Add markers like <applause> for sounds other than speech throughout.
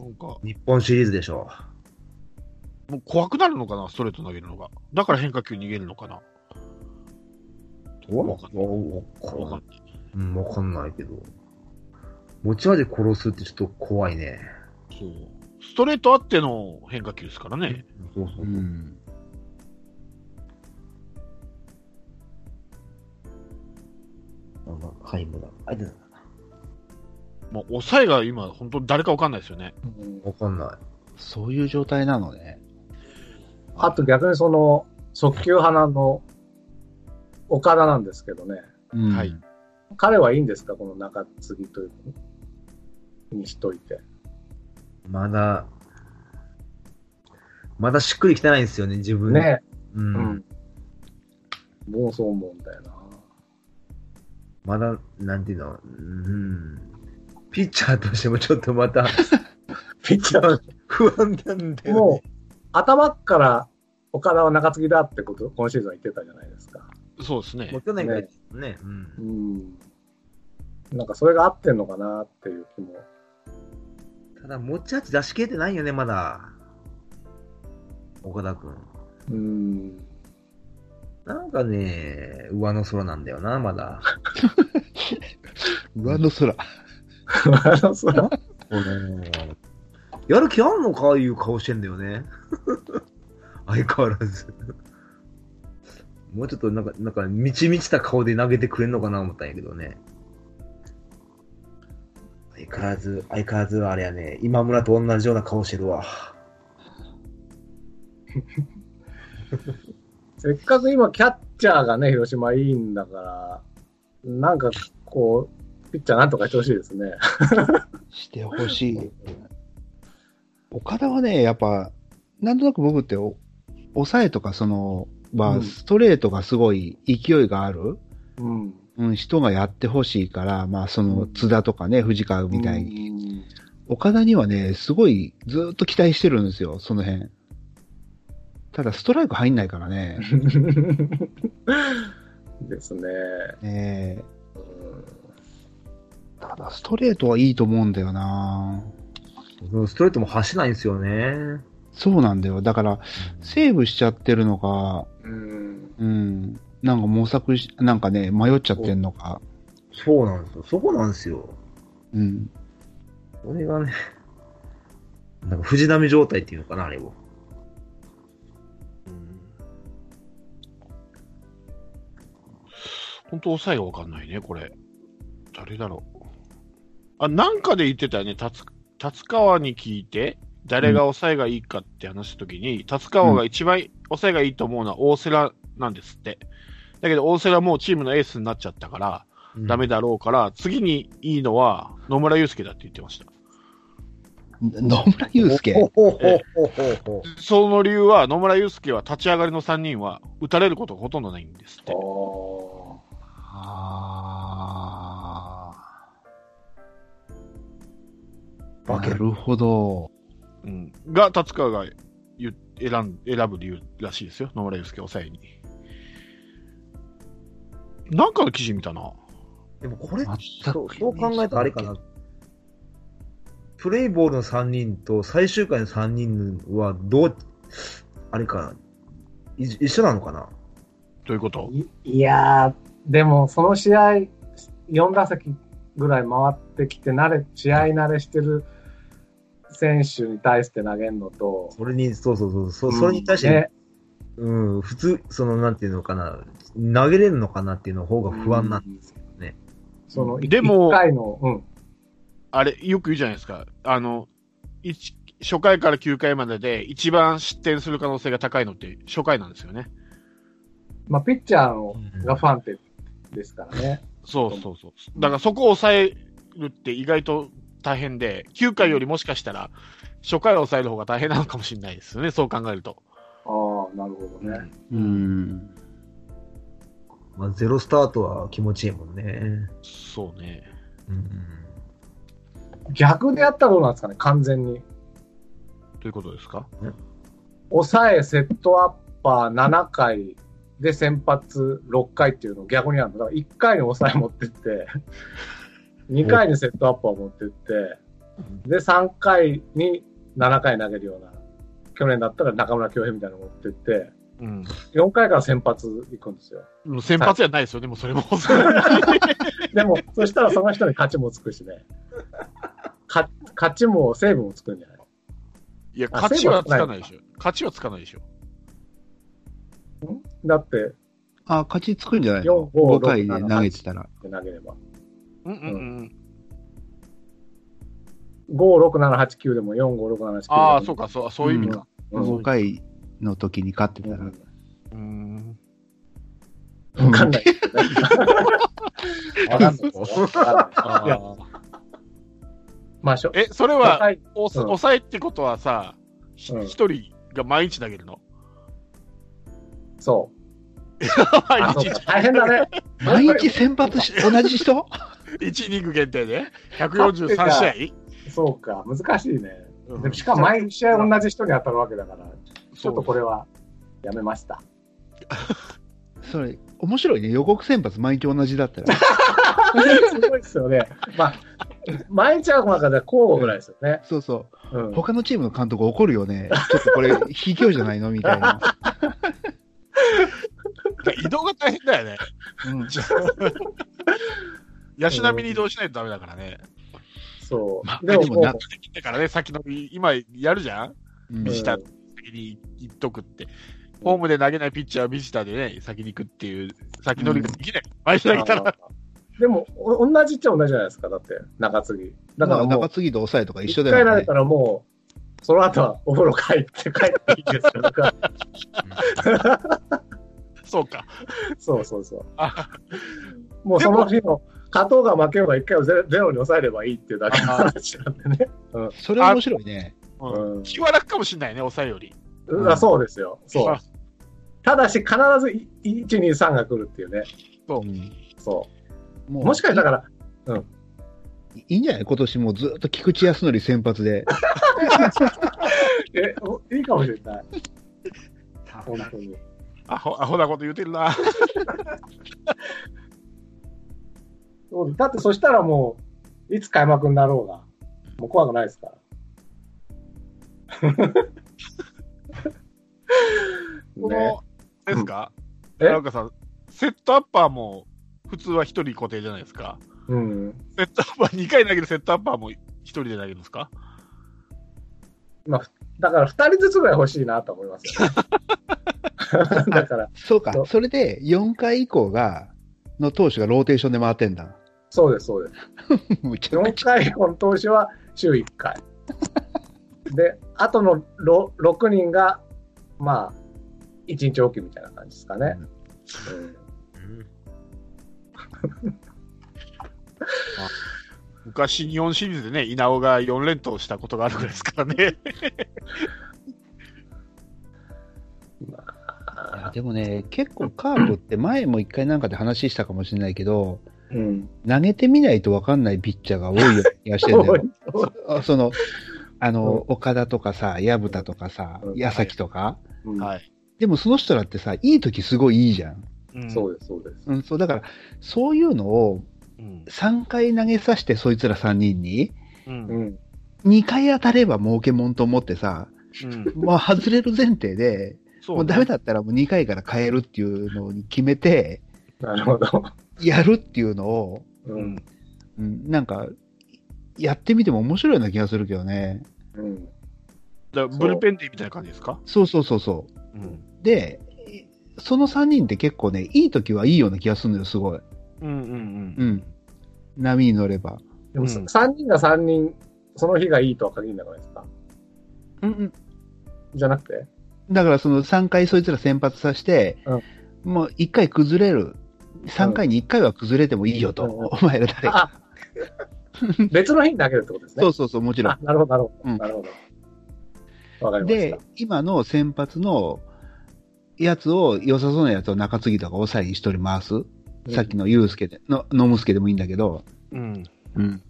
なんか、日本シリーズでしょもう怖くなるのかな、ストレート投げるのが。だから変化球逃げるのかな。う。わわかんわわかんわない。うん、わかんないけど。持ち味殺すってちょっと怖いね。そう。ストレートあっての変化球ですからね。そうそうう。ん。あの、ハイムだ。あ、出た。もう抑えが今、本当誰かわかんないですよね。うんわかんない。そういう状態なのね。あと逆にその、速球派なの、岡田なんですけどね。うんはい。彼はいいんですか？この中継ぎという、にしといて。まだ、まだしっくりきてないんですよね、自分。ねう。うんん。僕もそう思うんだよな。まだ、なんていうの、うん。ピッチャーとしてもちょっとまた <laughs> ピッチャー、不安なんだよね。もう、頭っから岡田は中継ぎだってこと、今シーズンは言ってたじゃないですか。そうですねもう。去年からね、うんう。ん。なんかそれが合ってんのかなっていう気も。ただ、持ち味出し切れてないよね、まだ。岡田くん。うん。なんかね、上の空なんだよな、まだ。<laughs> <laughs> 上の空。そ <laughs> うやる気あんのかいう顔してんだよね。<laughs> 相変わらず。もうちょっとなんか、なんか、満ち満ちた顔で投げてくれんのかな思ったんやけどね。相変わらず、相変わらずあれやね、今村と同じような顔してるわ。<laughs> せっかく今キャッチャーがね、広島いいんだから、なんかこう、ピッチャーなんとかしてほしいですね。してほしい。岡田はね、やっぱ、なんとなく僕ってお、抑えとかその、まあ、うんストレートがすごい勢いがある、うん。うん、人がやってほしいから、まあ、その、津田とかね、藤川みたいに。に。岡田にはね、すごいずっと期待してるんですよ、その辺。ただ、ストライク入んないからね。<laughs> ですね。ねえうんただ、ストレートはいいと思うんだよなストレートも走らないんですよね。そうなんだよ。だから、セーブしちゃってるのか、うん。うん、なんか模索し、なんかね、迷っちゃってんのか。そうなんですよ。そこなんですよ。うん。これがね、なんか藤波状態っていうのかな、あれを。本当抑えがわかんないね、これ。誰だろう。あ、なんかで言ってたよね、達達川に聞いて、誰が抑えがいいかって話したときに、達川が一番抑えがいいと思うのは大瀬良なんですって。だけど大瀬良もうチームのエースになっちゃったから、ダメだろうから、次にいいのは野村祐介だって言ってました。野村祐介？その理由は、野村祐介は立ち上がりの3人は打たれることがほとんどないんですって。あ化ける。なるほど。うん。が、達川が言う選ん選ぶ理由らしいですよ。野村祐介抑えに。なんかの記事見たな。でもこれ、全そうくそう考えたらあれかな。プレイボールの3人と最終回の3人はどう、あれかな。い一緒なのかなどういうこと？いいやー、でもその試合、4打席ぐらい回ってきて、慣れ、試合慣れしてる選手に対して投げるのと、それに、そうそうそう、そそれに対して、ねうん、普通、その、なんていうのかな、投げれるのかなっていうの方が不安なんですけどね。その、でも1回の、うん。あれ、よく言うじゃないですか。あの、一初回から9回までで一番失点する可能性が高いのって初回なんですよね。まあ、ピッチャーのうんがファンテですからね。そうそうそう。だからそこを抑えるって意外と大変で、9回よりもしかしたら初回を抑える方が大変なのかもしれないですよね。そう考えると。ああ、なるほどね。うん。まあ、ゼロスタートは気持ちいいもんね。そうね。うん。逆でやったらどうなんですかね、完全に。どういうことですか？抑え、セットアッパー7回で先発6回っていうのを逆にやるの。だから1回に抑え持ってって、2回にセットアッパー持ってって、で、3回に7回投げるような、去年だったら中村恭平みたいなの持ってって、うん。4回から先発行くんですよ。もう先発じゃないですよね、もうそれも。<laughs> でも、そしたらその人に勝ちもつくしね。か勝ちもセーブもつくんじゃない？いや、あ勝ちはつかないでしょ。勝ちはつかないでしょ。だって、あ、勝ちつくんじゃない4の5 ?5 回で投げてたら。投げれば。うんうんうん。5、6、7、8、9でも4、5、6、7、8、9。ああ、そうか、そう、そういう意味か。うん。5回の時に勝ってたら。うーん。<laughs> わかんない。わかんないまあ、しょーえ、それは、はいおうん抑えってことはさ、ひうん一人が毎日投げるの？そう。<laughs> あ、そう毎か。大変だね。毎日先発し、<laughs> 同じ人？日、1イニング限定で ?143 試そうか。難しいね。合うんでもしかも毎試合同じ人に当たるわけだから、ちょっとこれ。れはやめました。<laughs> それ、面白いね。予告先発毎日同じだったら。<laughs> すごいですよね。まあ、毎日会う中では交互ぐらいですよね。そうそう。うん。他のチームの監督怒るよね。ちょっとこれ、卑怯じゃないの？みたいな。<laughs> 移動が大変だよね。うん。ヤシ並みに移動しないとダメだからね。そう。まあでももうでもな、だからね、先の、今やるじゃん？うんビジター先に行っとくって。ホームで投げないピッチャーはビジターでね、先に行くっていう、先乗りができない。毎日投げたら、でも、お同じっちゃ同じじゃないですか、だって、中継ぎ。だから中、継ぎと抑えとか一緒一だよね回投げた。らもう、その後はお風呂帰って帰っていいですよ。だから <laughs> そうか。そうそうそう。あもうその日の、勝とうが負けようが一回をゼロゼロに抑えればいいっていうだけの話なんでね。それは面白いね。うんうん気は楽かもしれないね、抑えより。うんあそうですよ。そうあ。<laughs> ただし、必ずい1、2、3が来るっていうね。そううんそう。もうもしかしたら、だから、いいんじゃない？今年もずっと菊池康則先発で。<laughs> え、おいいかもしれない。<laughs> 本当に。アホ、アホなこと言うてるな。そうだってそしたらもう、いつ開幕になろうが、もう怖くないですから。<laughs> こね、の、ですか？え？奈岡さん、セットアッパーも、普通は一人固定じゃないですか。うん。セットアッパー、2回投げるセットアッパーも一人で投げるんですか？だから二人ずつぐらい欲しいなと思いますよ、ね。<laughs> だから、そうか。それで4回以降が、の投手がローテーションで回ってんだ。そうです、そうです。<laughs> むちゃく4ちゃ。回この投手は週1回。<laughs> で、あとのろ6人が、まあ、1日おきみたいな感じですかね。うん <laughs> 昔、日本シリーズでね、稲尾が4連投したことがあるぐらいですからね。いやでもね、結構カープって前も一回なんかで話したかもしれないけど、うん。投げてみないと分かんないピッチャーが多いような気がしてんだよ。<laughs> あその、あの、岡田とかさ、薮田とかさう、ん矢崎とか。うんはい。でもその人らってさ、いい時すごいいいじゃん。うんそうです、そうです。うん、そう、だから、そういうのをうん。3回投げさせて、そいつら3人に、うんう。ん。2回当たれば儲けもんと思ってさ、うん。<laughs> まあ外れる前提で、そうもうダメだったらもう2回から変えるっていうのに決めて、なるほど。やるっていうのを、う。うんん。うん、なんか、やってみても面白いような気がするけどね。うん。だブルペンデーみたいな感じですか？そうそうそうそうん。う。で、その3人って結構ね、いい時はいいような気がするのよ、すごい。うんうんう。ん。波に乗れば。でも、うん3人が3人、その日がいいとは限らないですかうんうん。じゃなくて？だからその3回そいつら先発させて、もう1回崩れる。3回に1回は崩れてもいいよと。うんお前ら誰か。あ、別の日に投げるってことですね。そうそうそう、もちろんあ。、なるほど、なるほど。うんなるほど。わかりましで、今の先発のやつを、良さそうなやつを中継ぎとか抑えに一人回す？た。さっきのユースケで、の、ノムスケでもいいんだけど、うん。うん。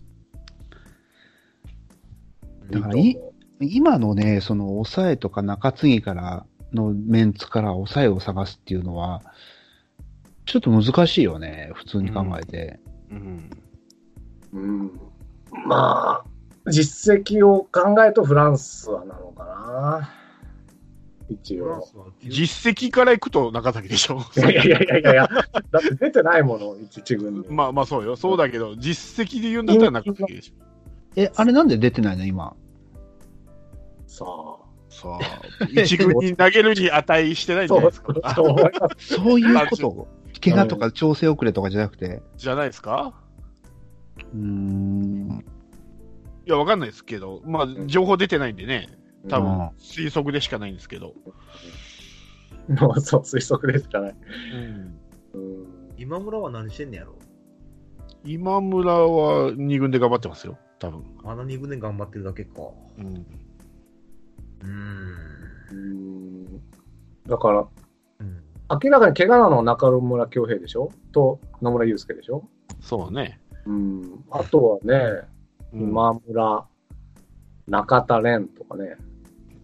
だからいい今のね、その抑えとか中継ぎからのメンツから抑えを探すっていうのは、ちょっと難しいよね、普通に考えて。うん。うん。まあ、実績を考えるとフランスはなのかな。一応。実績からいくと中崎でしょ。<laughs> いやいやいやいやいや、だって出てないもの、一軍に。まあまあそうよ。そうだけど、実績で言うんだったら中崎でしょ。え、あれなんで出てないの今？さあ。さあ、一軍に投げるに値してないんじゃないですか？そう <laughs> いうこと？怪我とか調整遅れとかじゃなくて。じゃないですか？うーん。いや、わかんないですけど、まあ、情報出てないんでね、多分うん推測でしかないんですけど。もうそう、推測でしかない。うんうん。今村は何してんねやろ？今村は2軍で頑張ってますよ、多分。まだ2軍で頑張ってるだけか。うん。うーん。うんだから、うん。明らかに怪我なのは中村恭平でしょ？と野村祐介でしょ？そうね。うん。あとはね、うん今村、中田蓮とかね、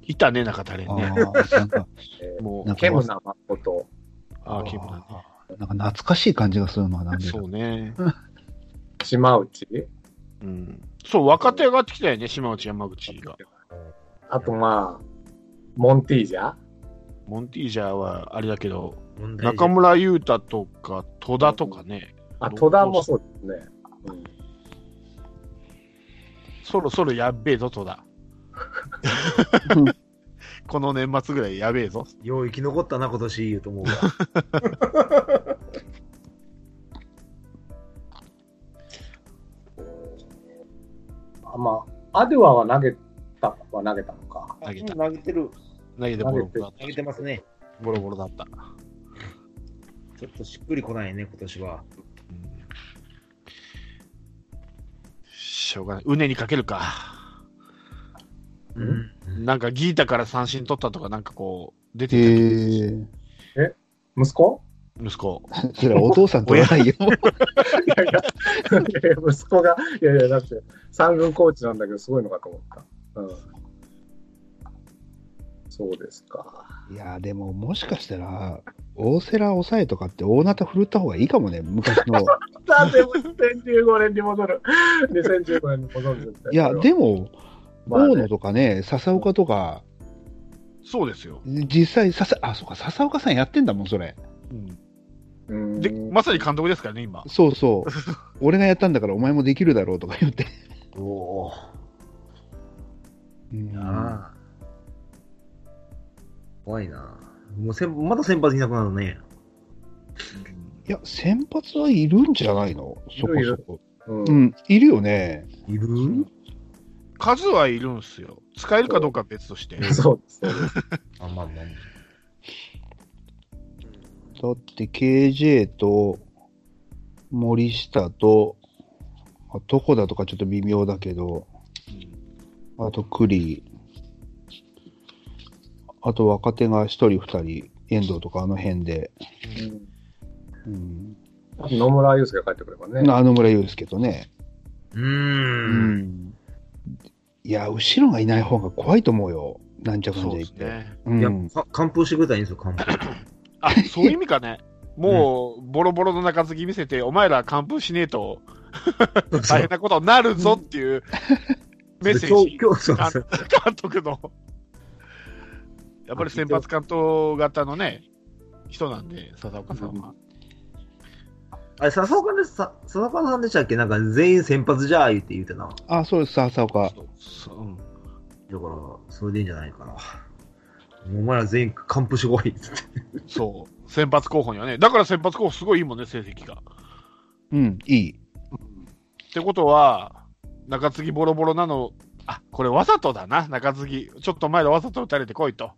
いたね、中田蓮あね。あ、なんか、えもうケムナ誠、ああ、キムだね。なんか懐かしい感じがするのはなんでだそうね。島内、うん。そう、若手上がってきたよね、島内山口が。あとまあ、モンティージャ？モンティージャーはあれだけど、中村優太とか戸田とかね、あ、戸田もそうですね。うんそろそろやっべえぞ、戸田。<laughs> この年末ぐらいやべえぞ。よう生き残ったな、今年言うと思うわ。<laughs> あまあ、アデュアは投げたは投げたのか。投げた。投げてる。投げてボロボロだっ投げてますね。た。ボロボロだった。ちょっとしっくりこないね、今年は。うんしょうがない。うねにかけるか。うん。なんかギータから三振取ったとか、なんかこう、出てへたえ。息子？息子。それはお父さん取らないよ。いや、いや息子が、いやいや、だって、三軍コーチなんだけど、すごいのかと思った。うん。そうですか。いや、でももしかしたら、大瀬良抑えとかって大ナタ振るった方がいいかもね、昔の。なんでも2015年に戻る。2015年に戻るいや、でも、まあね大野とかね、笹岡とか、そうですよ。実際、笹、あ、そうか、笹岡さんやってんだもん、それ。うんうんで、まさに監督ですからね、今。そうそう。<laughs> 俺がやったんだからお前もできるだろうとか言って。おお。うんああ。怖いな。もうせんまだ先発いなくなるね。いや、先発はいるんじゃないの？そこいるそこ。うんうん、いるよね。いる？数はいるんすよ。使えるかどうかは別として。<laughs> そうです。そうですあ、まあまあ。だって KJ と森下と、あどこだとかちょっと微妙だけど、あと栗、あと若手が一人二人、遠藤とかあの辺で、うんうん、野村祐介が帰ってくればね。あの村祐介とね、うんん。いや、後ろがいない方が怖いと思うよ。なんちゃかんそうじゃ言って。ね。うんいや、か完封してくれたらいいんですよ、完封。<laughs> あ、そういう意味かね。もう、ボロボロの中継ぎ見せて、お前ら完封しねえと <laughs> 大変なことになるぞっていうメッセージ。監督の。やっぱり先発監督型のね、人なんで、笹岡さんは。あれ、笹岡で、さ笹岡さんでしたっけ？なんか全員先発じゃあ言って言うてな。あ、そうです、笹岡。そうんだから、それでいいんじゃないかな。お前ら全員完封してこいっつって。そう。先発候補にはね。だから先発候補すごいいいもんね、成績が。うん、いい。ってことは、中継ぎボロボロなの、あ、これわざとだな、中継ぎ。ちょっと前でわざと打たれてこいと。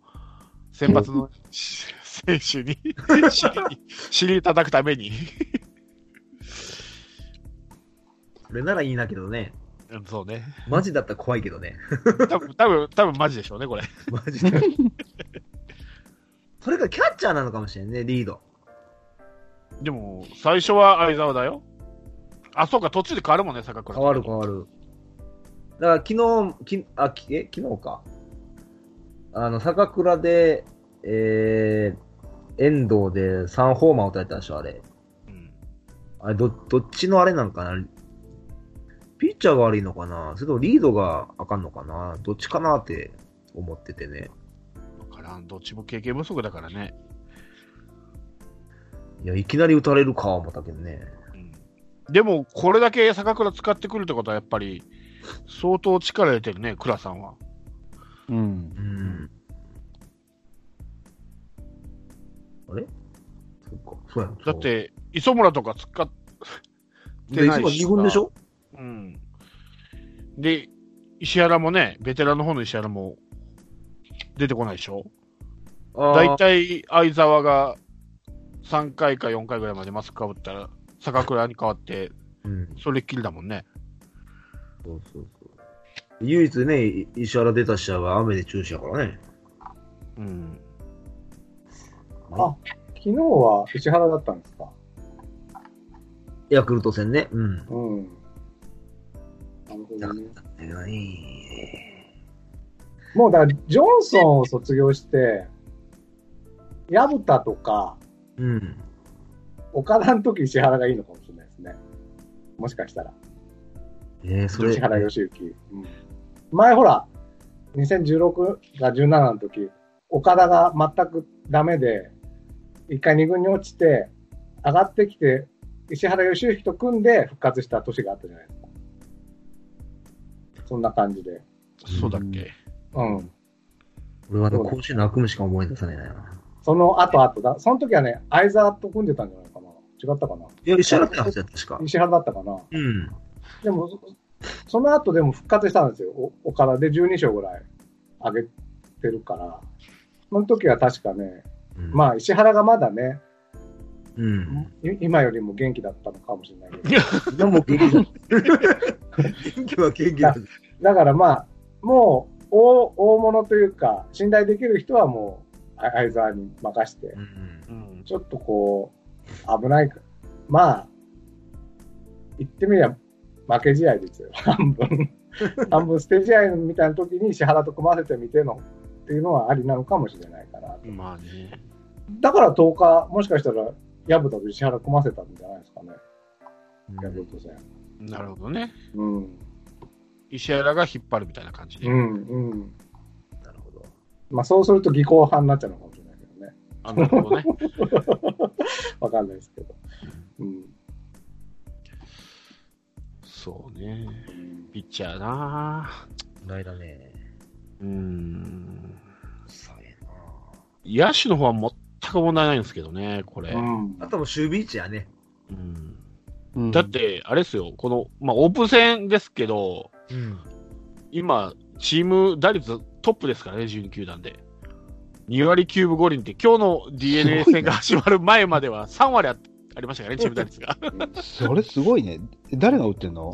先発のし選手に <laughs> 尻叩くために。それならいいなけどね。うんそうね。マジだったら怖いけどね。多分多分多分マジでしょうね、これ。マジで。<laughs> それがキャッチャーなのかもしれんね、リード。でも、最初は相沢だよ。あ、そうか、途中で変わるもんね、坂倉。変わる変わる。だから昨日、きあ、きえ、昨日か。あの、坂倉で、えー、遠藤で3ホーマー打たれたでしょ、あれ。うんあれ、ど、どっちのあれなんかな？ピッチャーが悪いのかな？それともリードがあかんのかな？どっちかなって思っててね。わからん。どっちも経験不足だからね。いや、いきなり打たれるか思ったけどね。うん、でも、これだけ坂倉使ってくるってことは、やっぱり、相当力入れてるね、倉さんは。うん。うん。あれ？そっか、そうやだっ、て、磯村とか使っ <laughs> で、いつも2軍でしょ？うん。で、石原もね、ベテランの方の石原も出てこないでしょ？大体、相沢が3回か4回ぐらいまでマスクかぶったら、坂倉に変わって、うん。それっきりだもんね。そうそうそう。唯一ね、い石原出た試合は雨で中止やからね。うん。あ、昨日は石原だったんですか？ヤクルト戦ね。うん。うん。なるほどね。もうだから、ジョンソンを卒業して、薮田とか、うん。岡田の時石原がいいのかもしれないですね。もしかしたら。えー、それ。石原良幸。うん、前ほら、2016か17の時、岡田が全くダメで、一回二軍に落ちて、上がってきて、石原良幸と組んで復活した年があったじゃないですか。そんな感じで。そうだっけ。うん。俺はね、甲子園の悪夢しか思い出さないな。その後後だ。その時はね、相沢と組んでたんじゃないかな。違ったかないや、石原って話だった確か。石原だったかなうん。でも、そその後でも復活したんですよ。お岡田で12勝ぐらい上げてるから。その時は確かね、うん、まあ石原がまだね、うん。い今よりも元気だったのかもしれないけど。<laughs> でも元気だ。元気は元気だ。だからまあ、もう大大物というか、信頼できる人はもうあ相沢に任してう、ん。うん。ちょっとこう、危ないか。まあ、言ってみれば負け試合ですよ。<laughs> 半分。<laughs> 半分捨て試合みたいな時に石原と組ませてみてのっていうのはありなのかもしれないかなと。まあね。だから10日、もしかしたら、薮田と石原組ませたんじゃないですかね。ヤクルト戦。なるほどね。うん。石原が引っ張るみたいな感じで。うん、うん。なるほど。まあそうすると技巧派になっちゃうのかもしれないけどね。あなるほどね。<laughs> わかんないですけど。うん。そうね。ピッチャーなないだね。うーん。さえな野手の方は全く問題ないんですけどね、これ。うん。あともう守備位置やね。うんうんだっ、て、あれですよ、この、まあ、オープン戦ですけど、うん。今、チーム打率トップですからね、12球団で。2割9分5厘って、今日の DNA 戦が始まる前までは3割あありましたからね、チーム打率が。<laughs> それすごいね。誰が打ってんの？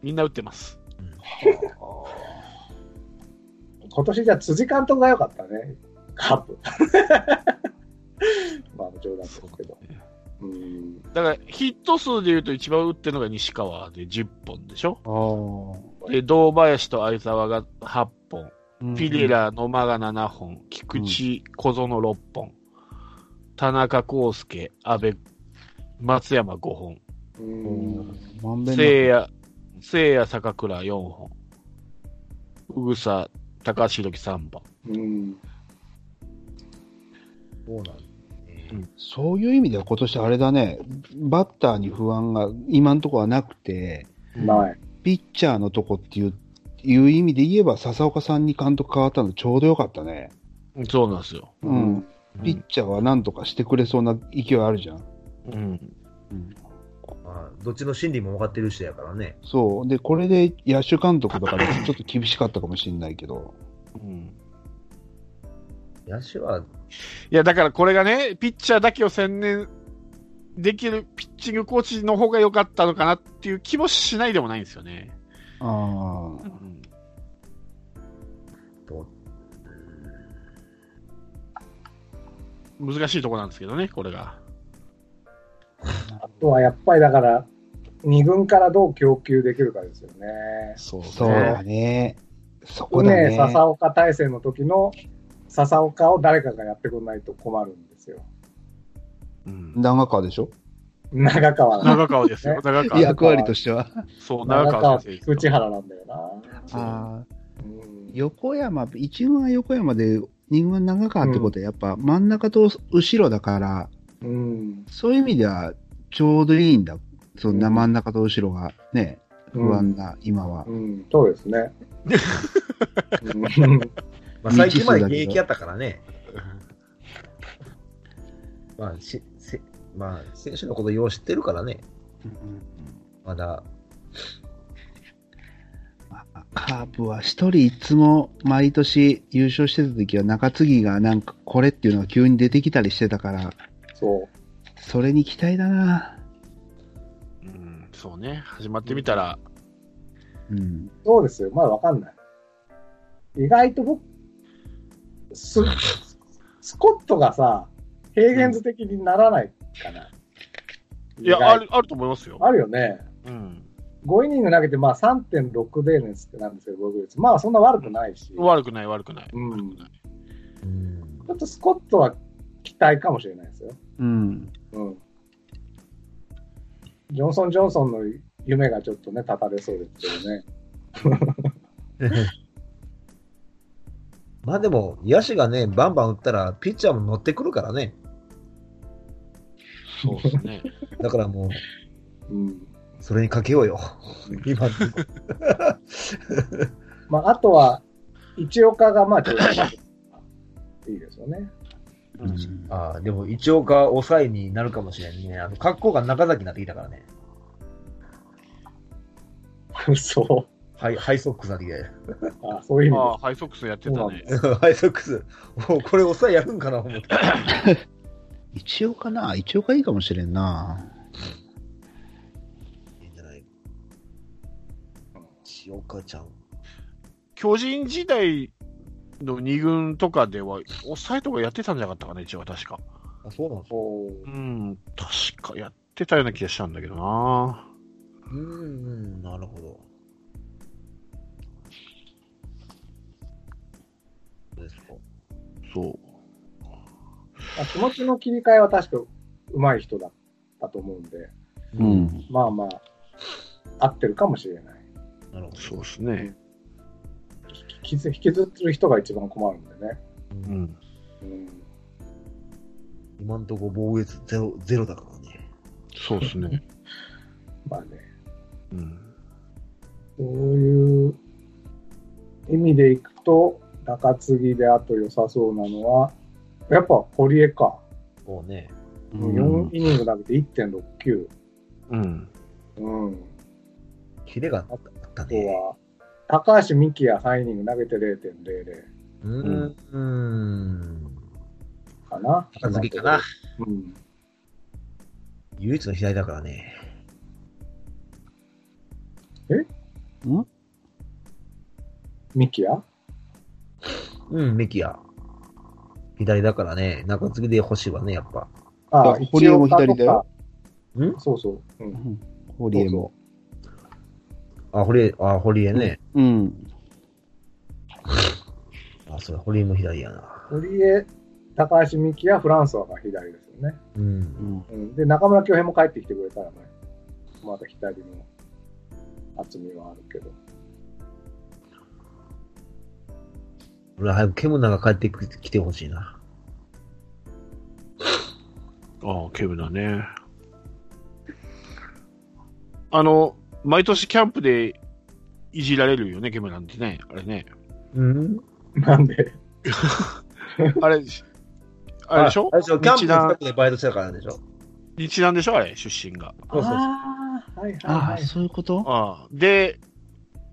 みんな打ってます。今年じゃあ辻監督が良かったね。カープ。<laughs> まあ冗談ですけど。うん。だから、ヒット数で言うと一番打ってるのが西川で10本でしょ？あで、堂林と相沢が8本。あ。ピリラ、野間が7本。菊池、小園6本。田中康介、阿部、松山5本。うん。まん聖夜、聖夜坂倉4本。うぐさ、高橋宏樹3本。うん。そうなんだね。そういう意味では今年あれだね、バッターに不安が今のところはなくて、ない。ピッチャーのとこっていういう意味で言えば、笹岡さんに監督変わったのちょうどよかったね。そうなんですよ。うん。ピッチャーは何とかしてくれそうな勢いあるじゃん。うん。まあ、どっちの心理も分かってる人やからね。そう。で、これで野手監督とかでちょっと厳しかったかもしれないけど。うん。野手は、いや、だからこれがね、ピッチャーだけを専念できるピッチングコーチの方が良かったのかなっていう気もしないでもないんですよね。ああ。うん難しいとこなんですけどね、これが。あとはやっぱりだから、二軍からどう供給できるかですよね。そうそうだね。そこだね、ね。笹岡大戦の時の笹岡を誰かがやってくれないと困るんですよ。うん。長川でしょ？長川だ。長川ですよ。<laughs> 長川。役割としては。そう、長長川川先生菊池原なんだよな。あ横山、一軍は横山で、二軍は長川ってことは、やっぱ真ん中と後ろだから、うん。そういう意味ではちょうどいいんだ。そんな真ん中と後ろがね、不安な、今は。うん、そうですね。うん <laughs> まあ、最近まで現役やったからね。まあ、しせまあ、選手のことよう知ってるからね。まだ、まあカープは一人いつも毎年優勝してた時は中継ぎがなんかこれっていうのが急に出てきたりしてたから、そう。それに期待だな。うん、そうね。始まってみたら、うん。そうですよ。まだわかんない。意外と僕、ス、スコットがさ、平原図的にならないかな。いや、意外ある、あると思いますよ。あるよね。うん。5イニング投げて、まあ3.6デーネスってなんですけど、防御率。まあそんな悪くないし。ち悪くない、悪くない。うん悪くない。うん。ょっとスコットは期待かもしれないですよ。うん。うん。ジョンソン・ジョンソンの夢がちょっとね、立たれそうですけどね。<laughs> まあでも、野手がね、バンバン打ったら、ピッチャーも乗ってくるからね。そうですね。<laughs> だからもう、うん。それにかけようよ。今、<laughs> まあ、あとは、一岡がまあ、ちょっといいですよね。うんああ、でも一応か抑えになるかもしれんね。あの、格好が中崎になってきたからね。そハイ、ハイソックスなってきた。あそういう意味ああ、ハイソックスやってたね。ハイソックス。おこれ抑えやるんかな思って。<coughs> 一応かな一応かいいかもしれんな。塩岡ちゃん。巨人時代の2軍とかでは、抑えとかやってたんじゃなかったかな、一応は確か。あ、そうなんそううん、確かやってたような気がしたんだけどな。うーん、なるほど。そうですか。そう。まあ気持ちの切り替えは確か上手い人だったと思うんで、うん。まあまあ、合ってるかもしれない。なるほど。そうですね。引きず引きずってる人が一番困るんでね。うん。うん、今んとこ防御率ゼロゼロだからね。そうですね。<laughs> まあね、うん。そういう意味でいくと、中継ぎであと良さそうなのは、やっぱ堀江か。もうね。うん4イニング投げて1.69。うん。うん。キレがあったあったね。は、高橋美希也3イニング投げて0.00うーん。うーん。かな。中継ぎかな。うん。唯一の左だからね。ん？ミキヤうん、メキヤ。左だからね。中継ぎで欲しいわね、やっぱ。あ堀江も左だよん？そうそう。う。うんん。堀江も。あ、堀江、あ、堀江ね。うん。あ、それ、堀江も左やな。堀江、高橋美希也、フランソワが左ですよね。うん。うん。うん。で、中村恭平も帰ってきてくれたらね、また左の厚みはあるけど。俺は早くケムナが帰ってきてほしいな。ああ、ケブだね。あの、毎年キャンプでいじられるよね、ケブなんてね。あれね。うんなんで、<laughs> あれ、あれでしょ？あれでしょ？キャンプの近くでバイトしてたからでしょ？日南でしょ？あれ、出身が。そうそうそうああ、はいはいはい。そういうこと？ああ。で、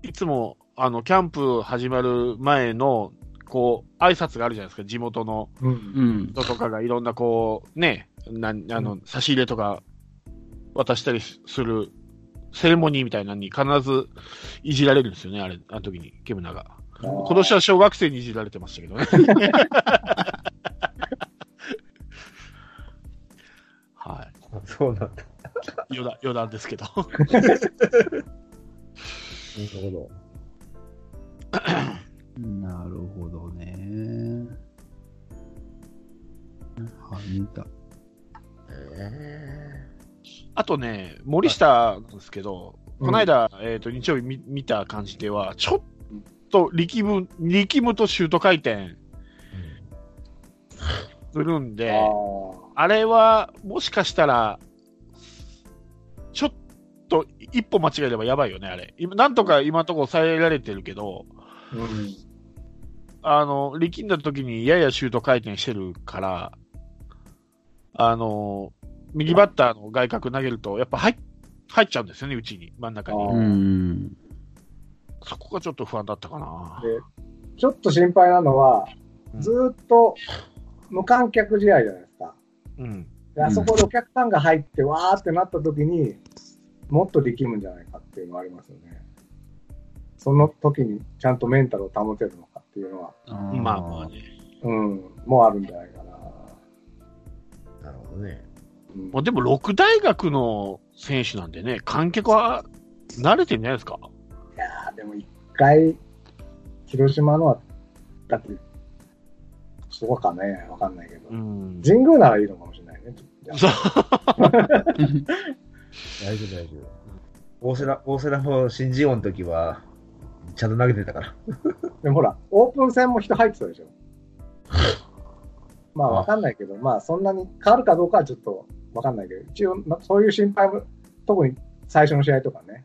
いつも、あの、キャンプ始まる前の、こう、挨拶があるじゃないですか、地元の。人とかがいろんな、こう、ね、なんあの、差し入れとか渡したりする、セレモニーみたいなのに必ずいじられるんですよね、あれ、あの時に、ケムナが。今年は小学生にいじられてましたけどね。<laughs> はそうなんだ。い。余談、余談ですけど。なるほど。<coughs> なるほどね。はみだ。えあとね、森下なんですけど、うん。この間、えっ、と、日曜日見見た感じでは、ちょっと力む、力むとシュート回転するんで、あれは、もしかしたら、ちょっと一歩間違えればやばいよね、あれ。今なんとか今のところ抑えられてるけど、うん。あの、力んだ時にややシュート回転してるから、あの、右バッターの外角投げると、やっぱ入っ入っちゃうんですよね、うちに、真ん中に。そこがちょっと不安だったかな。で、ちょっと心配なのは、うんずーっと無観客試合じゃないですか。うん。であそこでお客さんが入って、わーってなった時に、もっと力むんじゃないかっていうのはありますよね。その時にちゃんとメンタルを保てるのかっていうのは、まあまあね。うん、もうあるんじゃないかな。なるほどね。うんまあ、でも、六大学の選手なんでね、観客は慣れてるんじゃないですか？いやーでも一回、広島のは、だって、そうかね、わかんないけど。うん。神宮ならいいのかもしれないね。大丈夫、大丈夫。大瀬良、大瀬良の新人王の時は、ちゃんと投げてたから。でもほら、オープン戦も人入ってたでしょ。<laughs> まあわかんないけど、まあそんなに変わるかどうかはちょっとわかんないけど、一応なそういう心配も、特に最初の試合とかね、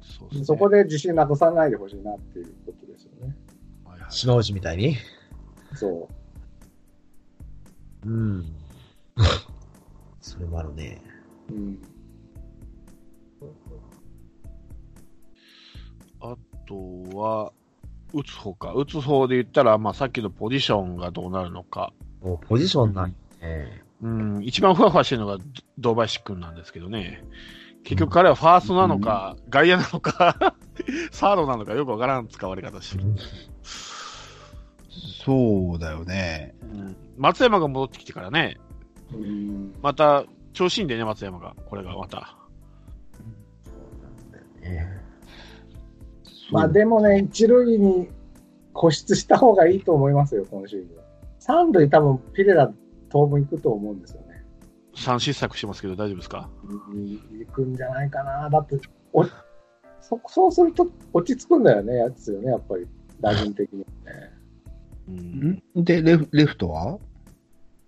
そねそこで自信なくさないでほしいなっていうことですよね。はいはい島内みたいに？そう。うん。<laughs> それもあるね。うん。あとは、打つ方か。打つ方で言ったら、まあ、さっきのポジションがどうなるのか。もうポジションなんね。うん、一番ふわふわしてるのが堂林君なんですけどね。結局彼はファーストなのか、外野なのか、<laughs> サードなのかよくわからん使われ方してる。そうだよね。うん松山が戻ってきてからね、うんまた調子いいんでね、松山が。これがまた。ねまあでもね、一塁に固執した方がいいと思いますよ、今シーズン。三塁多分ピレラ当分行くと思うんですよね。三失策してますけど大丈夫ですか？うん行くんじゃないかな。だって、おそそうすると落ち着くんだよね、やつよね、やっぱり、打順的にはね。うん。んで、レフレフトは？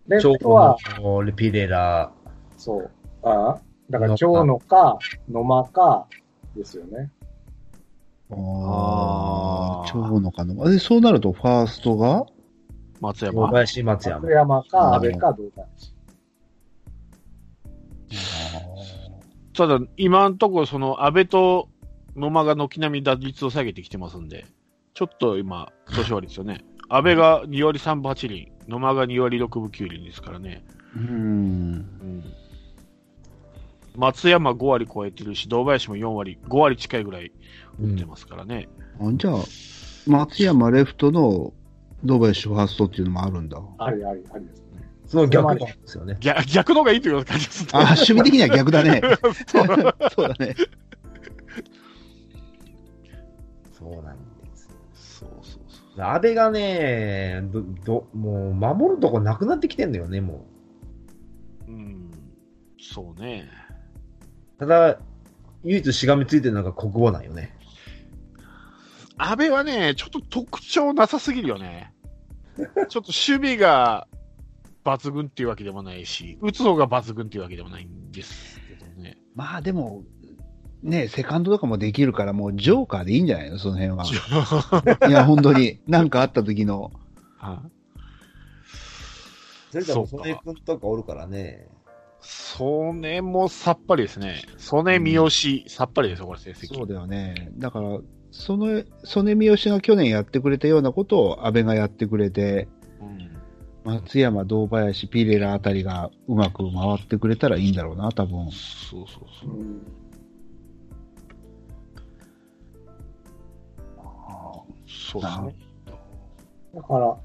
レ長フトは、野のピレラ、そう。ああだから、長野か、野間か、ですよね。ああ、長野かの。で、そうなると、ファーストが？小松山。林松山松。山か、阿部か、どうか。ただ、今のところ、その、安倍と野間が軒並み打率を下げてきてますんで、ちょっと今、調子悪いですよね。安倍が2割3分8厘、野間が2割6分9厘ですからね。うん。うん。松山5割超えてるし、堂林も4割、5割近いぐらい打ってますからね。あじゃあ、松山レフトの堂林ファーストっていうのもあるんだ。ありあり、ありですね。その逆なんですよね。逆逆の方がいいという感じですね。あ、守備的には逆だね。<laughs> そうだね。そうなんです。そうそうそう。安倍がね、ど、ど、もう守るとこなくなってきてんだよね、もうん。そうね。う。ただ、唯一しがみついてるのが国語なんよね。安倍はね、ちょっと特徴なさすぎるよね。ちょっと守備が抜群っていうわけでもないし、打つ方が抜群っていうわけでもないんですけどね。まあでも、ね、セカンドとかもできるから、もうジョーカーでいいんじゃないの？その辺は。<laughs> いや、本当に。なんかあった時の。はいそれでも、そうか曽根君とかおるからね。曽根もさっぱりですね。曽根三好、さっぱりですよ、これ成績。そうだよね。だから、その、曽根三好が去年やってくれたようなことを安倍がやってくれて、うん松山、堂林、ピレラあたりがうまく回ってくれたらいいんだろうな、多分。そうそうそうう。んそうですね。だから、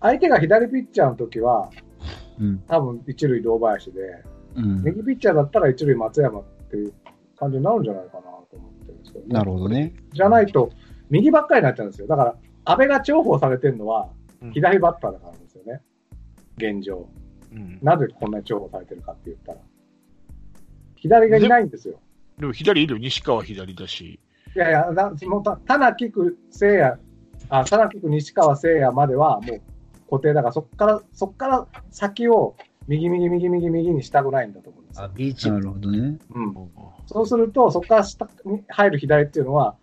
相手が左ピッチャーの時は、うん。多分一塁堂林で、うん。右ピッチャーだったら一塁松山っていう感じになるんじゃないかなですけどね。なるほどね。じゃないと、右ばっかりになっちゃうんですよ。だから、安倍が重宝されてるのはうん、左バッターだからですよね。現状。うんなぜこんなに重宝されてるかって言ったら。左がいないんですよ。でも左いるよ。西川左だし。いやいや、なそのた田中区聖也、あ、田中区西川聖也まではもう固定だから、そっから、そっから先を右右右右右にしたくないんだと思う。あ、ビーチなるほどね。うん。そうすると、そこから下に入る左っていうのは、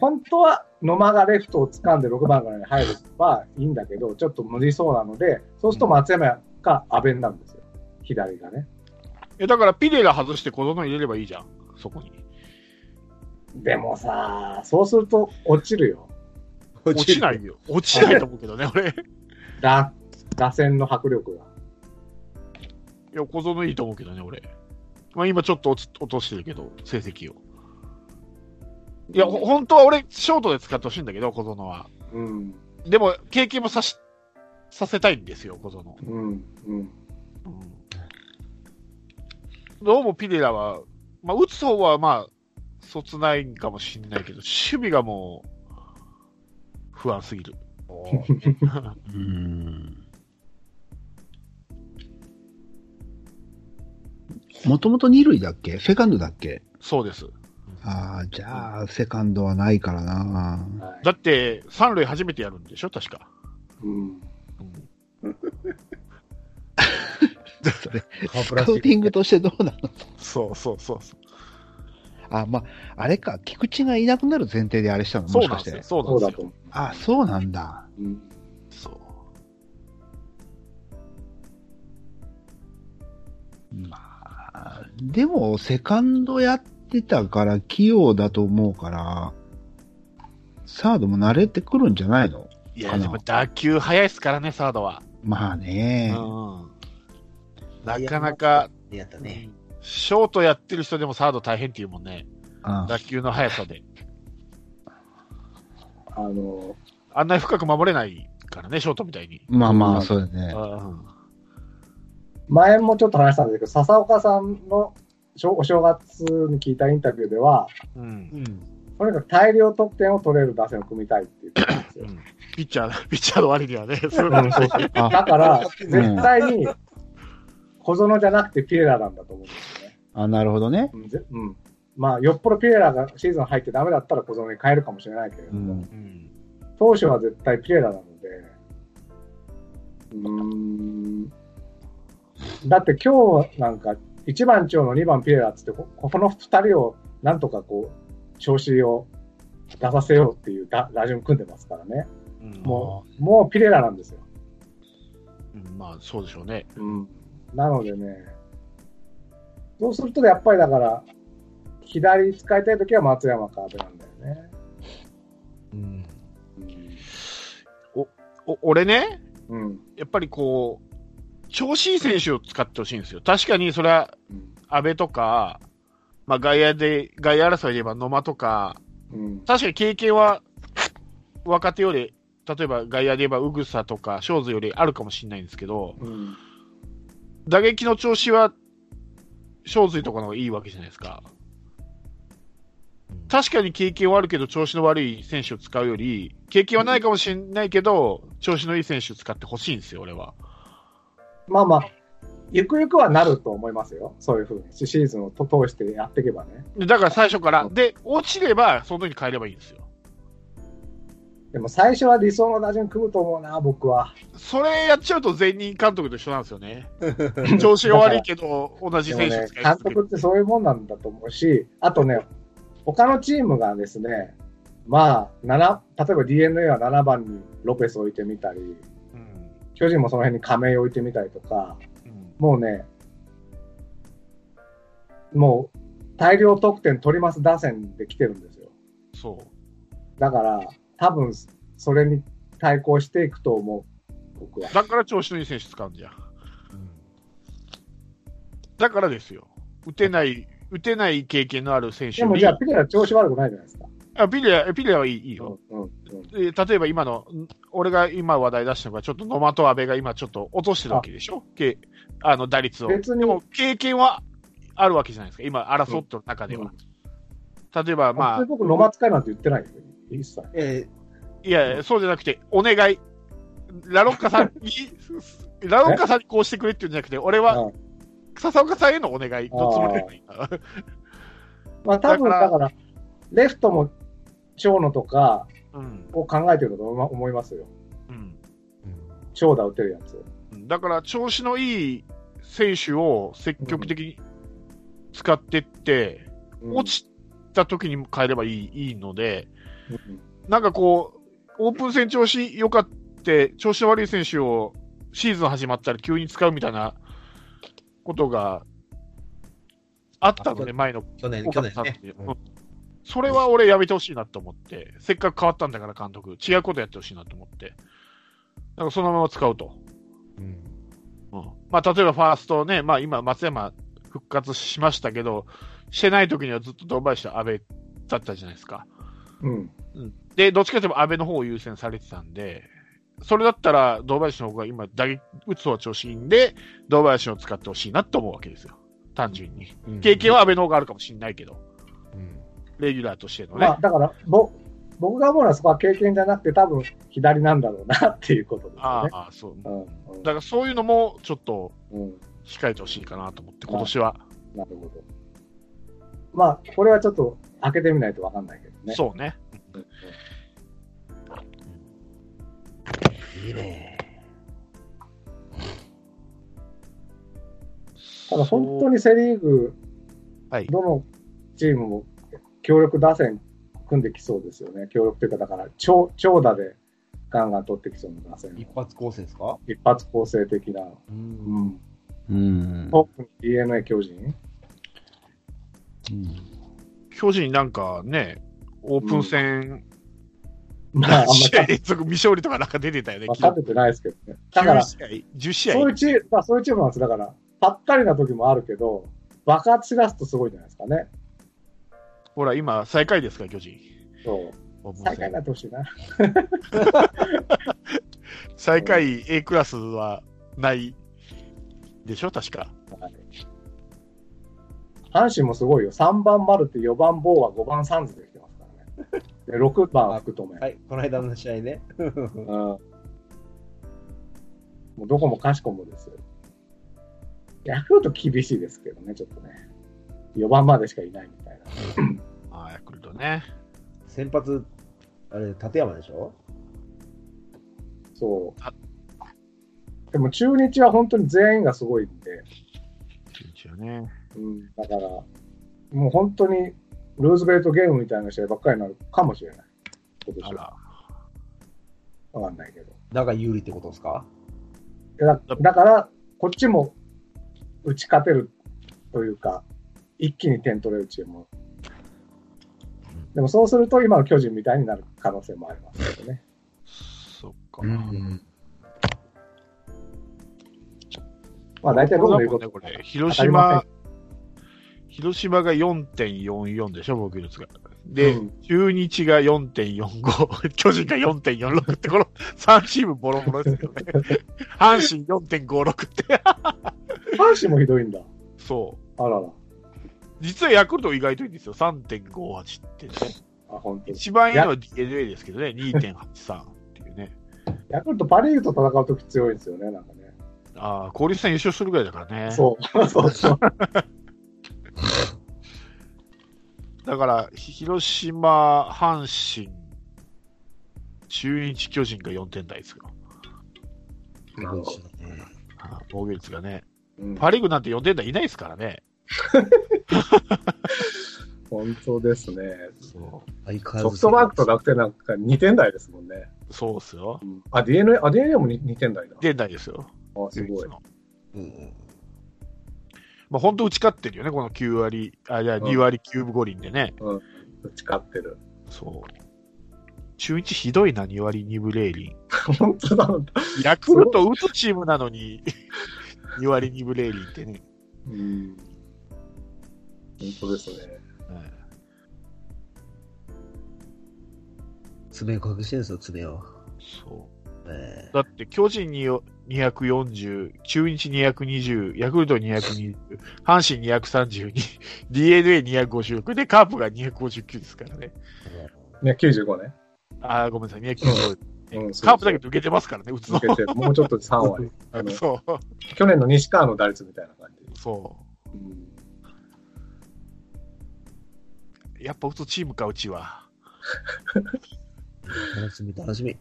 本当は野間がレフトを掴んで6番ぐらいに入ればいいんだけど、ちょっと無理そうなので、そうすると松山か阿部なんですよ。左がね。え、だからピレラ外して小園入れればいいじゃん。そこに。でもさ、そうすると落ちるよ。落ちないよ。落ちないと思うけどね、俺。打線の迫力が。や、小園いいと思うけどね、俺。まあ今ちょっと落ち落としてるけど、成績を。いや、ほ本当は俺、ショートで使ってほしいんだけど、小園は。うん。でも、経験もさし、させたいんですよ、小園。うん。うん。うんどうもピレラは、まあ、打つ方はまあ、そつないんかもしれないけど、守備がもう、不安すぎる。<laughs> うん。もともと二塁だっけ？セカンドだっけ？そうです。ああ、じゃあ、セカンドはないからな。はい。だって、三塁初めてやるんでしょ？確か。うん。それ、<laughs> カープスらしい。カウティングとしてどうなの？そうそうそうそう。あ、まあ、あれか、菊池がいなくなる前提であれしたの？そもしかしてうなんですよ。。そうなんですよ。そう。あ、そうなんだ。うん。そう。まあ、でも、セカンドやってたから器用だと思うから、サードも慣れてくるんじゃないの？いや、でも打球速いですからね、サードは。まあね。うん。なかなか、やったね。ショートやってる人でもサード大変っていうもんね。あ打球の速さで。あの、あんなに深く守れないからね、ショートみたいに。まあまあ、そうだね。うん前もちょっと話したんですけど、笹岡さんのお正月に聞いたインタビューでは、うん。とにかく大量得点を取れる打線を組みたいって言ってたんですよ。ピッチャー、ピッチャーの割にはね、そういううんそうそうあだから、絶対に小園じゃなくてピエラなんだと思うんですよね。あ、なるほどね。うんぜうん。まあ、よっぽどピエラがシーズン入ってダメだったら小園に変えるかもしれないけれども、うん。うん当初は絶対ピエラなので、うーん。だって今日なんか1番長の2番ピエラっつって、ここの2人をなんとかこう、調子を出させようっていう打打順組んでますからね。うんもう、もうピレラなんですよ。うんまあ、そうでしょうね。うん。なのでね、そうするとやっぱりだから、左使いたいときは松山か阿部なんだよね。うん。お俺ね、うん。やっぱりこう、調子いい選手を使ってほしいんですよ。確かにそれは、うん。安倍とか、まあ外野で、外野争いで言えば野間とか、うん。確かに経験は若手より、例えば外野で言えば宇草とか正津よりあるかもしれないんですけど、うん。打撃の調子は正髄とかの方がいいわけじゃないですか。確かに経験はあるけど調子の悪い選手を使うより、経験はないかもしれないけど、調子のいい選手を使ってほしいんですよ、俺は。まあまあ、ゆくゆくはなると思いますよ。そういうふうに。シーズンをと通してやっていけばね。でだから最初から。で、落ちれば、その時に変えればいいんですよ。でも最初は理想の打順組むと思うな、僕は。それやっちゃうと前任監督と一緒なんですよね。<laughs> 調子が悪いけど、同じ選手使い、監。督ってそういうもんなんだと思うし、あとね、他のチームがですね、まあ、7、例えば DNA は7番にロペス置いてみたり、うん巨人もその辺に亀井置いてみたりとか、うんもうね、もう大量得点取ります打線で来てるんですよ。そう。だから、多分、それに対抗していくと思う、僕は。だから調子のいい選手使うんじゃん。だからですよ。打てない、打てない経験のある選手にでもじゃあ、ピレラ調子悪くないじゃないですか。あピレア、ピレアはいいいいよ。うん、うん、で例えば今の、ん俺が今話題出したのが、ちょっと野間と阿部が今ちょっと落としてるわけでしょ？けあの、打率を。別にでも、経験はあるわけじゃないですか。今、争ってる中では。例えば、まあまあ、、僕、野間使いなんて言ってないよ。一切。えいやいや、そうじゃなくて、お願い。ラロッカさんに、<laughs> ラロッカさんにこうしてくれっていうんじゃなくて、俺はうん笹岡さんへのお願いのつもりではいいな。まあ多分だから、レフトも長野とかうん。を考えてると思いますよ。うん。長打打てるやつ。だから、調子のいい選手を積極的に使ってって、うん落ちた時に変えればいいいいので、うんなんかこう、オープン戦調子良かって、調子の悪い選手をシーズン始まったら急に使うみたいなことがあったのね、前の去年、岡去年ね。それは俺やめてほしいなと思って、せっかく変わったんだから監督、違うことやってほしいなと思って、だからそのまま使うと。うんうんまあ、例えばファーストね、まあ今、松山復活しましたけど、してない時にはずっと堂林と阿部だったじゃないですか。うん。で、どっちかというと阿部の方を優先されてたんで、それだったら堂林の方が今、打撃、打つ方は調子いいんで、堂林を使ってほしいなと思うわけですよ。単純に。経験は阿部の方があるかもしれないけど、うんレギュラーとしてのね。まあだから、ぼ僕が思うのはそこは経験じゃなくて多分左なんだろうなっていうことですよね。ああ、そう。うんうんだからそういうのもちょっとうん控えてほしいかなと思って、今年は。なるほど。まあ、これはちょっと開けてみないとわかんないけどね。そうね。うんいいね。ただ本当にセ・リーグ、はいどのチームも協力打線組んできそうですよね。協力というか、だから長長打でガンガン取ってきそうな打線。一発構成ですか？一発構成的な。う。うんん。うん。トップに DNA 巨人？巨人なんかね、オープン戦、まあ、あんま何試合り連続未勝利とかなんか出てたよね、勝ててないですけどね。だから、9試合、10試合。そういうチーム、まあ、そういうチームなんです。だから、ぱったりな時もあるけど、爆発し出すとすごいじゃないですかね。ほら、今、最下位ですから、巨人。そう。最下位にな戦ってほしいな。最下位 A クラスはないでしょ、確か。はい阪神もすごいよ。3番マルテ、4番ボーア、5番サンズで来てますからね。で、<laughs> 6番福留。はい、この間の試合ね。うん。もうどこもかしこもですよ。ヤクルト厳しいですけどね、ちょっとね。4番までしかいないみたいな。ああ、ヤクルトね。先発、あれ、立山でしょ？そあう。でも中日は本当に全員がすごいんで、巨人はね。うん、だから、もう本当にルーズベルトゲームみたいな試合ばっかりになるかもしれない。今年は。わかんないけど。だが有利ってことですか？だだから、こっちも打ち勝てるというか、一気に点取れるチーム。でもそうすると今の巨人みたいになる可能性もありますけどね。そっか。うん。まあ大体僕の言うことこれ、広島、広島が4.44でしょ、防御率が。で、うん中日が4.45、<laughs> 巨人が4.46って、この3チームボロボロですよね。阪神4.56って。<laughs> 阪神もひどいんだ。そう。あらら。実はヤクルト意外といいんですよ。3.58ってね。あ、本当に。一番いいのは DNA ですけどね、2.83っていうね。ヤクルトパリーグと戦うとき強いんですよね、なんかね。ああ、交流戦優勝するぐらいだからね。そう。<laughs> そうそう。だから、ひ広島、阪神、中日、巨人が4点台ですよ。なるほどああ防御率がね。うんパ・リーグなんて4点台いないですからね。<laughs> 本当ですね。そうソフトバンクと楽天なんか2点台ですもんね。そうっすよ。うんあ、DNA、あ、DNA も 2, 2点台だ。点台ですよ。あ、すごいうんまあ、本当打ち勝ってるよね、この9割、あ、じゃあうん2割9分5厘でね。うん。打ち勝ってる。そう。中日ひどいな、2割2分0厘。本当だ。ヤクルト打つチームなのに、2割2分0厘ってね。うん。本当ですね。はい爪を隠してるんですよ、爪を。そう。えだって巨人に240、中日220、ヤクルト220、阪神232、<laughs> DNA256 でカープが259ですからね。ね、95ね。あーごめんなさい、295。うんそうそうカープだけど受けてますからね、打つの抜。けて、もうちょっとで3割。あの、<laughs> そう。去年の西川の打率みたいな感じ。そう。うんやっぱ打つチームか、うちは。楽しみ、楽しみ。